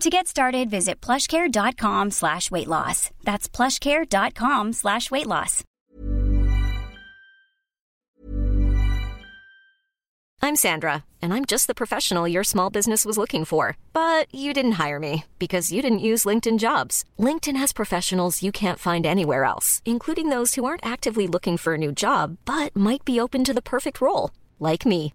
To get started, visit plushcare.com slash weight loss. That's plushcare.com slash weight loss. I'm Sandra, and I'm just the professional your small business was looking for. But you didn't hire me because you didn't use LinkedIn jobs. LinkedIn has professionals you can't find anywhere else, including those who aren't actively looking for a new job, but might be open to the perfect role, like me.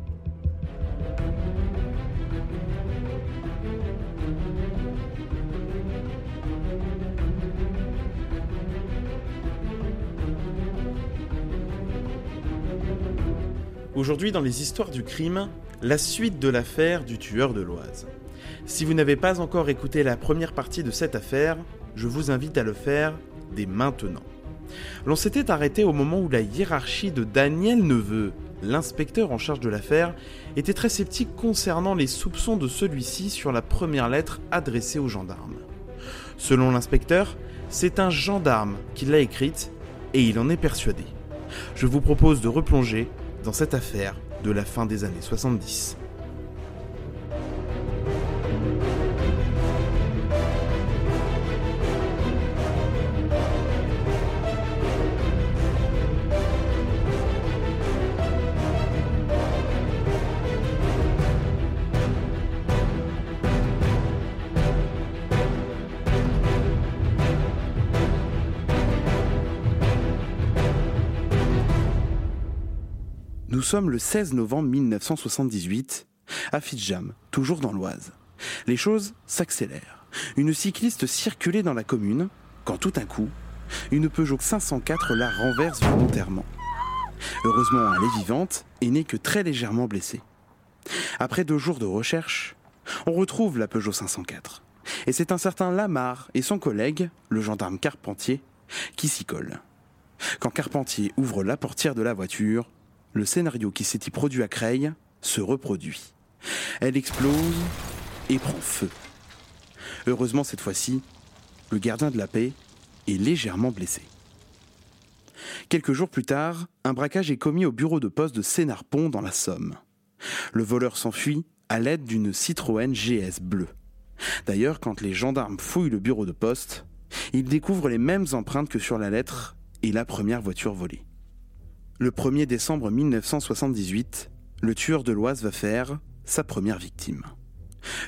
Aujourd'hui, dans les histoires du crime, la suite de l'affaire du tueur de l'Oise. Si vous n'avez pas encore écouté la première partie de cette affaire, je vous invite à le faire dès maintenant. L'on s'était arrêté au moment où la hiérarchie de Daniel Neveu, l'inspecteur en charge de l'affaire, était très sceptique concernant les soupçons de celui-ci sur la première lettre adressée aux gendarmes. Selon l'inspecteur, c'est un gendarme qui l'a écrite et il en est persuadé. Je vous propose de replonger dans cette affaire de la fin des années 70. Nous sommes le 16 novembre 1978, à Fitjam, toujours dans l'Oise. Les choses s'accélèrent. Une cycliste circulait dans la commune, quand tout d'un coup, une Peugeot 504 la renverse volontairement. Heureusement, elle est vivante et n'est que très légèrement blessée. Après deux jours de recherche, on retrouve la Peugeot 504. Et c'est un certain Lamar et son collègue, le gendarme Carpentier, qui s'y collent. Quand Carpentier ouvre la portière de la voiture, le scénario qui s'était produit à Creil se reproduit. Elle explose et prend feu. Heureusement, cette fois-ci, le gardien de la paix est légèrement blessé. Quelques jours plus tard, un braquage est commis au bureau de poste de Sénarpont dans la Somme. Le voleur s'enfuit à l'aide d'une Citroën GS bleue. D'ailleurs, quand les gendarmes fouillent le bureau de poste, ils découvrent les mêmes empreintes que sur la lettre et la première voiture volée. Le 1er décembre 1978, le tueur de l'Oise va faire sa première victime.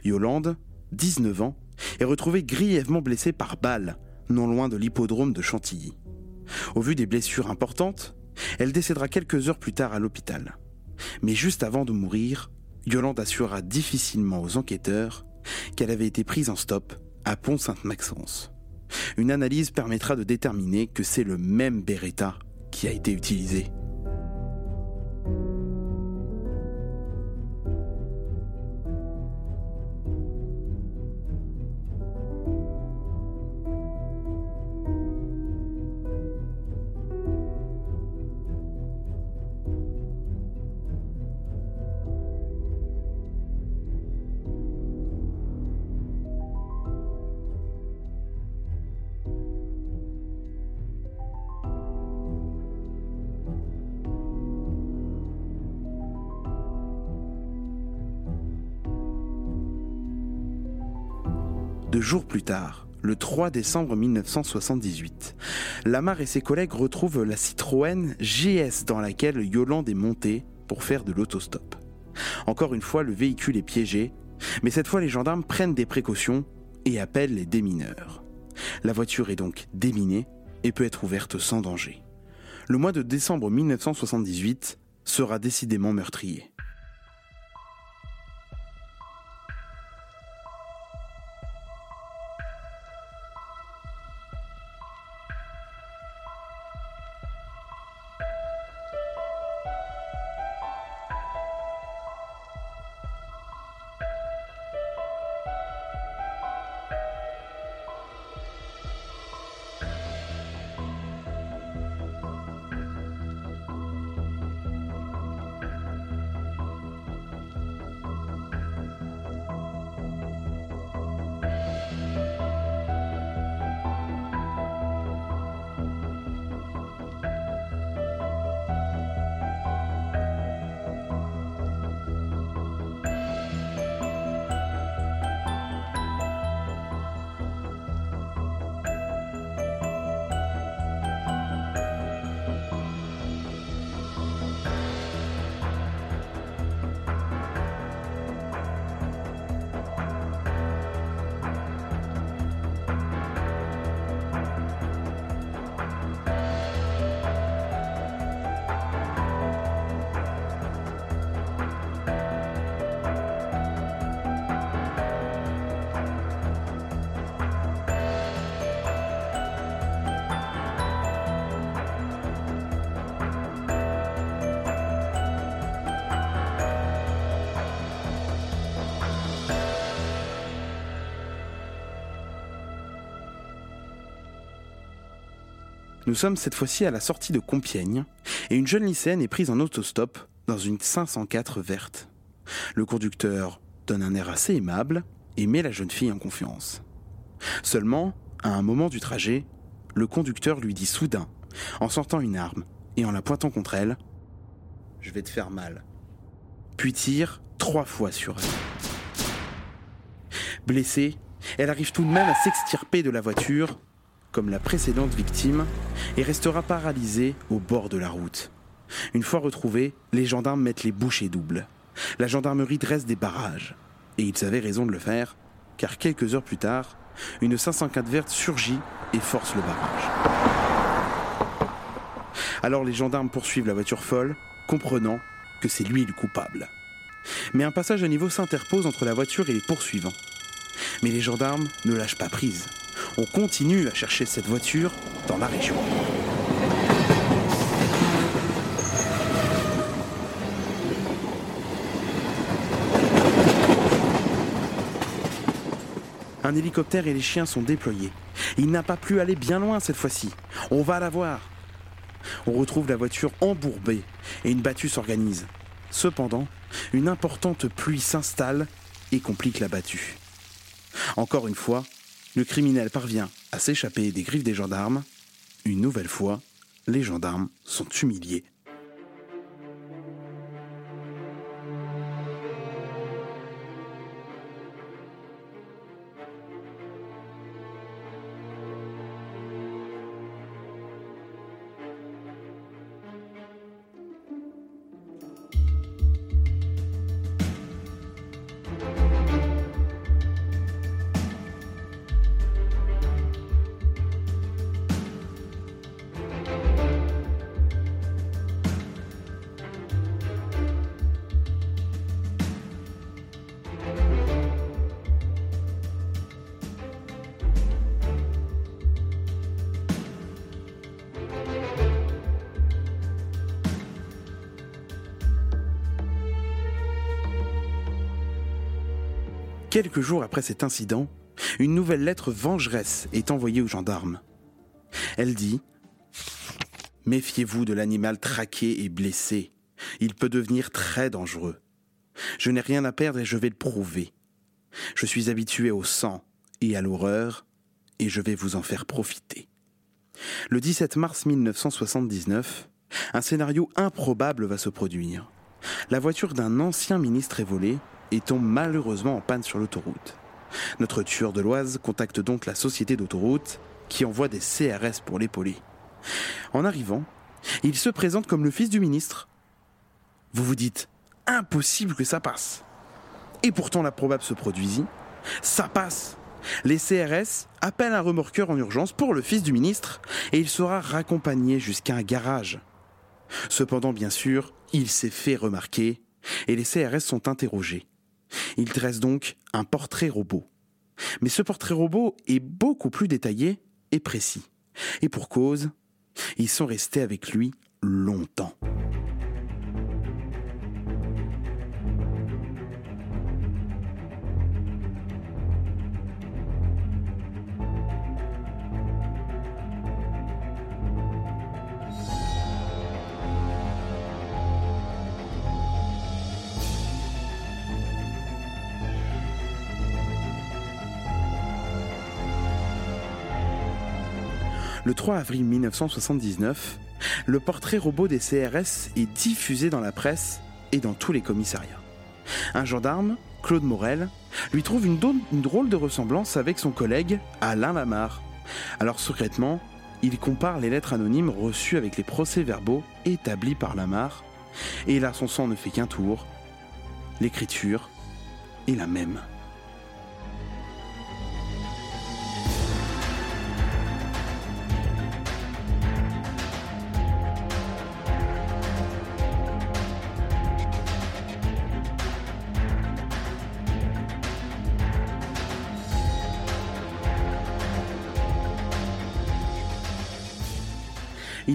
Yolande, 19 ans, est retrouvée grièvement blessée par balle, non loin de l'hippodrome de Chantilly. Au vu des blessures importantes, elle décédera quelques heures plus tard à l'hôpital. Mais juste avant de mourir, Yolande assurera difficilement aux enquêteurs qu'elle avait été prise en stop à Pont-Sainte-Maxence. Une analyse permettra de déterminer que c'est le même Beretta a été utilisé. Deux jours plus tard, le 3 décembre 1978, Lamar et ses collègues retrouvent la Citroën GS dans laquelle Yolande est montée pour faire de l'autostop. Encore une fois, le véhicule est piégé, mais cette fois les gendarmes prennent des précautions et appellent les démineurs. La voiture est donc déminée et peut être ouverte sans danger. Le mois de décembre 1978 sera décidément meurtrier. Nous sommes cette fois-ci à la sortie de Compiègne et une jeune lycéenne est prise en autostop dans une 504 verte. Le conducteur donne un air assez aimable et met la jeune fille en confiance. Seulement, à un moment du trajet, le conducteur lui dit soudain, en sortant une arme et en la pointant contre elle, Je vais te faire mal. Puis tire trois fois sur elle. Blessée, elle arrive tout de même à s'extirper de la voiture comme la précédente victime, et restera paralysée au bord de la route. Une fois retrouvée, les gendarmes mettent les bouchées doubles. La gendarmerie dresse des barrages. Et ils avaient raison de le faire, car quelques heures plus tard, une 504 verte surgit et force le barrage. Alors les gendarmes poursuivent la voiture folle, comprenant que c'est lui le coupable. Mais un passage à niveau s'interpose entre la voiture et les poursuivants. Mais les gendarmes ne lâchent pas prise on continue à chercher cette voiture dans la région. Un hélicoptère et les chiens sont déployés. Il n'a pas pu aller bien loin cette fois-ci. On va la voir. On retrouve la voiture embourbée et une battue s'organise. Cependant, une importante pluie s'installe et complique la battue. Encore une fois, le criminel parvient à s'échapper des griffes des gendarmes. Une nouvelle fois, les gendarmes sont humiliés. Quelques jours après cet incident, une nouvelle lettre vengeresse est envoyée aux gendarmes. Elle dit Méfiez-vous de l'animal traqué et blessé. Il peut devenir très dangereux. Je n'ai rien à perdre et je vais le prouver. Je suis habitué au sang et à l'horreur et je vais vous en faire profiter. Le 17 mars 1979, un scénario improbable va se produire. La voiture d'un ancien ministre est volée et tombe malheureusement en panne sur l'autoroute. Notre tueur de l'Oise contacte donc la société d'autoroute qui envoie des CRS pour l'épauler. En arrivant, il se présente comme le fils du ministre. Vous vous dites, impossible que ça passe. Et pourtant l'improbable se produisit. Ça passe. Les CRS appellent un remorqueur en urgence pour le fils du ministre et il sera raccompagné jusqu'à un garage. Cependant, bien sûr, il s'est fait remarquer et les CRS sont interrogés. Il dresse donc un portrait robot. Mais ce portrait robot est beaucoup plus détaillé et précis. Et pour cause, ils sont restés avec lui longtemps. Le 3 avril 1979, le portrait robot des CRS est diffusé dans la presse et dans tous les commissariats. Un gendarme, Claude Morel, lui trouve une, drôle de ressemblance avec son collègue Alain Lamarre. Alors secrètement, il compare les lettres anonymes reçues avec les procès-verbaux établis par Lamarre, et là son sang ne fait qu'un tour. L'écriture est la même.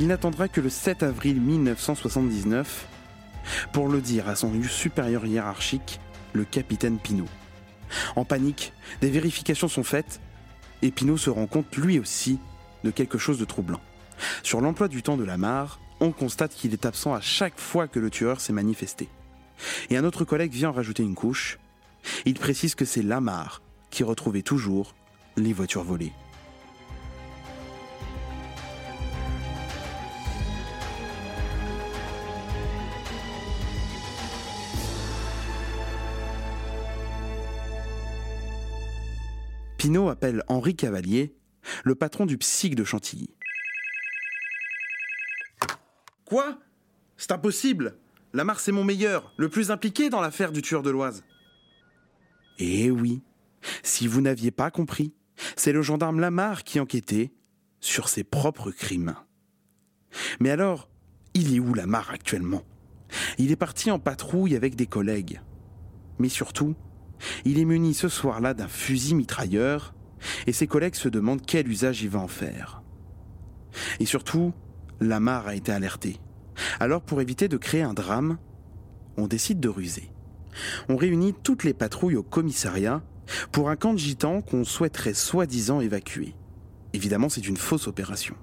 N'attendra que le 7 avril 1979 pour le dire à son supérieur hiérarchique, le capitaine Pinault. En panique, des vérifications sont faites et Pinault se rend compte lui aussi de quelque chose de troublant. Sur l'emploi du temps de Lamar, on constate qu'il est absent à chaque fois que le tueur s'est manifesté. Et un autre collègue vient en rajouter une couche. Il précise que c'est Lamar qui retrouvait toujours les voitures volées. Appelle Henri Cavalier, le patron du psych de Chantilly. Quoi? C'est impossible Lamar, c'est mon meilleur, le plus impliqué dans l'affaire du tueur de l'Oise. Eh oui, si vous n'aviez pas compris, c'est le gendarme Lamar qui enquêtait sur ses propres crimes. Mais alors, il est où Lamar actuellement? Il est parti en patrouille avec des collègues. Mais surtout, il est muni ce soir-là d'un fusil mitrailleur et ses collègues se demandent quel usage il va en faire. Et surtout, Lamar a été alerté. Alors pour éviter de créer un drame, on décide de ruser. On réunit toutes les patrouilles au commissariat pour un camp de gitans qu'on souhaiterait soi-disant évacuer. Évidemment, c'est une fausse opération.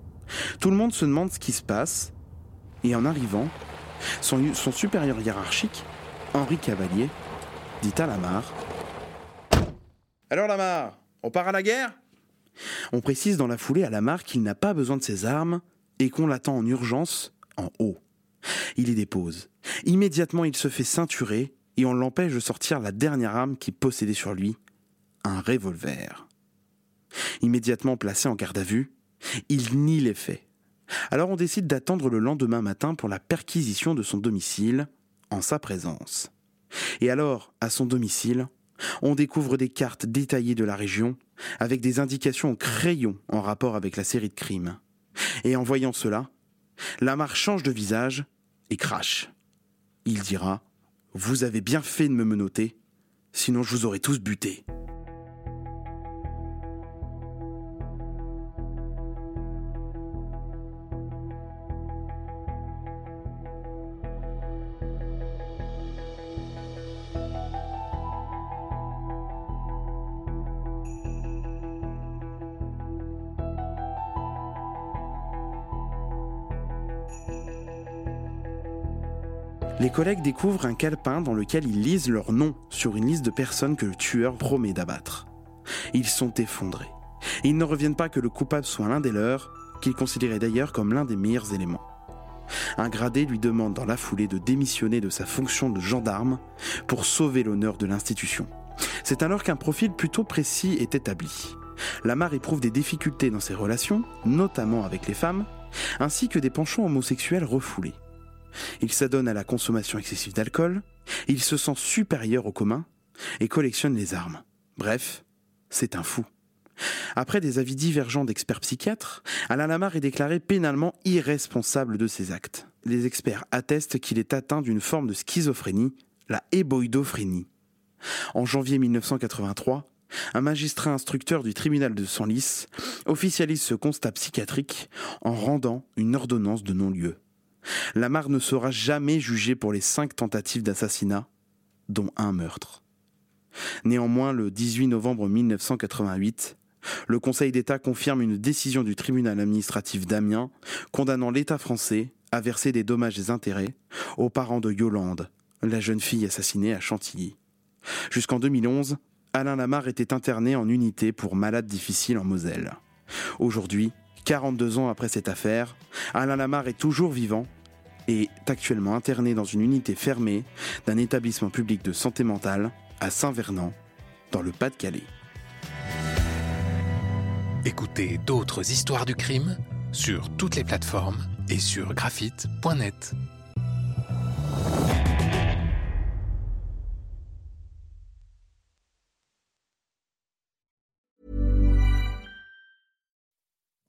Tout le monde se demande ce qui se passe, et en arrivant, son, son supérieur hiérarchique, Henri Cavalier, dit à Lamar Alors Lamar, on part à la guerre? On précise dans la foulée à Lamar qu'il n'a pas besoin de ses armes et qu'on l'attend en urgence en haut. Il y dépose. Immédiatement, il se fait ceinturer et on l'empêche de sortir la dernière arme qu'il possédait sur lui, un revolver. Immédiatement placé en garde à vue, il nie les faits. Alors on décide d'attendre le lendemain matin pour la perquisition de son domicile en sa présence. Et alors, à son domicile, on découvre des cartes détaillées de la région, avec des indications au crayon en rapport avec la série de crimes. Et en voyant cela, Lamar change de visage et crache. Il dira Vous avez bien fait de me menoter, sinon je vous aurais tous butés. Collègues découvrent un calepin dans lequel ils lisent leur nom sur une liste de personnes que le tueur promet d'abattre. Ils sont effondrés. Ils ne reviennent pas que le coupable soit l'un des leurs, qu'ils considéraient d'ailleurs comme l'un des meilleurs éléments. Un gradé lui demande dans la foulée de démissionner de sa fonction de gendarme pour sauver l'honneur de l'institution. C'est alors qu'un profil plutôt précis est établi. Lamar éprouve des difficultés dans ses relations, notamment avec les femmes, ainsi que des penchants homosexuels refoulés. Il s'adonne à la consommation excessive d'alcool, il se sent supérieur au commun et collectionne les armes. Bref, c'est un fou. Après des avis divergents d'experts psychiatres, Alain Lamar est déclaré pénalement irresponsable de ses actes. Les experts attestent qu'il est atteint d'une forme de schizophrénie, la héboïdophrénie. En janvier 1983, un magistrat instructeur du tribunal de Senlis officialise ce constat psychiatrique en rendant une ordonnance de non-lieu. Lamar ne sera jamais jugé pour les cinq tentatives d'assassinat, dont un meurtre. Néanmoins, le 18 novembre 1988, le Conseil d'État confirme une décision du tribunal administratif d'Amiens condamnant l'État français à verser des dommages et intérêts aux parents de Yolande, la jeune fille assassinée à Chantilly. Jusqu'en 2011, Alain Lamar était interné en unité pour malades difficiles en Moselle. Aujourd'hui, 42 ans après cette affaire, Alain Lamar est toujours vivant et est actuellement interné dans une unité fermée d'un établissement public de santé mentale à Saint-Vernant, dans le Pas-de-Calais. Écoutez d'autres histoires du crime sur toutes les plateformes et sur graphite.net.